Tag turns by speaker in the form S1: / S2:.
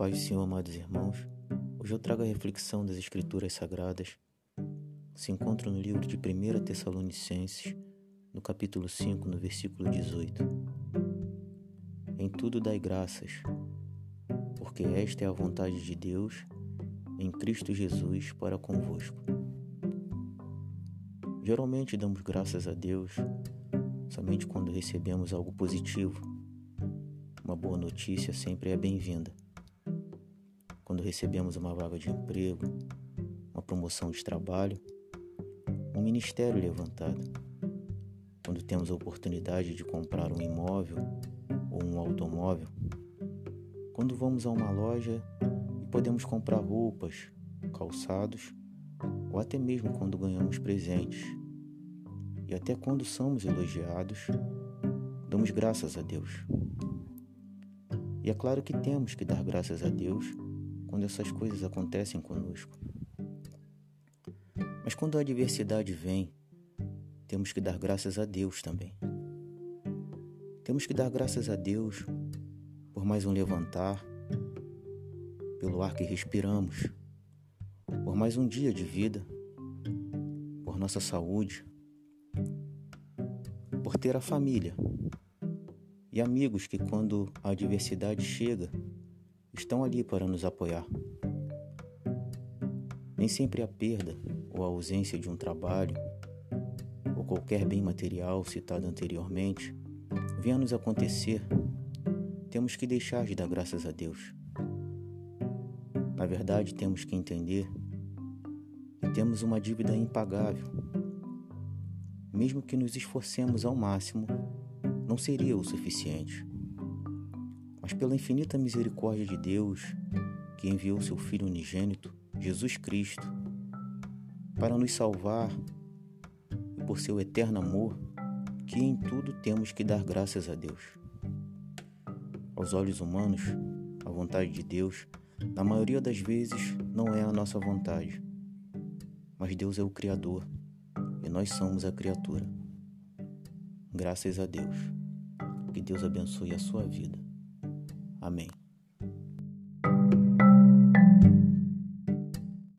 S1: paz do Senhor, amados irmãos, hoje eu trago a reflexão das Escrituras Sagradas. Se encontra no livro de 1 Tessalonicenses, no capítulo 5, no versículo 18. Em tudo dai graças, porque esta é a vontade de Deus em Cristo Jesus para convosco. Geralmente damos graças a Deus somente quando recebemos algo positivo. Uma boa notícia sempre é bem-vinda quando recebemos uma vaga de emprego, uma promoção de trabalho, um ministério levantado, quando temos a oportunidade de comprar um imóvel ou um automóvel, quando vamos a uma loja e podemos comprar roupas, calçados ou até mesmo quando ganhamos presentes. E até quando somos elogiados, damos graças a Deus. E é claro que temos que dar graças a Deus quando essas coisas acontecem conosco. Mas quando a adversidade vem, temos que dar graças a Deus também. Temos que dar graças a Deus por mais um levantar, pelo ar que respiramos, por mais um dia de vida, por nossa saúde, por ter a família e amigos que, quando a adversidade chega, estão ali para nos apoiar. Nem sempre a perda ou a ausência de um trabalho ou qualquer bem material citado anteriormente venha nos acontecer, temos que deixar de dar graças a Deus. Na verdade, temos que entender que temos uma dívida impagável. Mesmo que nos esforcemos ao máximo, não seria o suficiente mas pela infinita misericórdia de Deus, que enviou seu Filho unigênito, Jesus Cristo, para nos salvar e por seu eterno amor, que em tudo temos que dar graças a Deus. Aos olhos humanos, a vontade de Deus, na maioria das vezes, não é a nossa vontade, mas Deus é o Criador e nós somos a criatura. Graças a Deus. Que Deus abençoe a sua vida. Amém.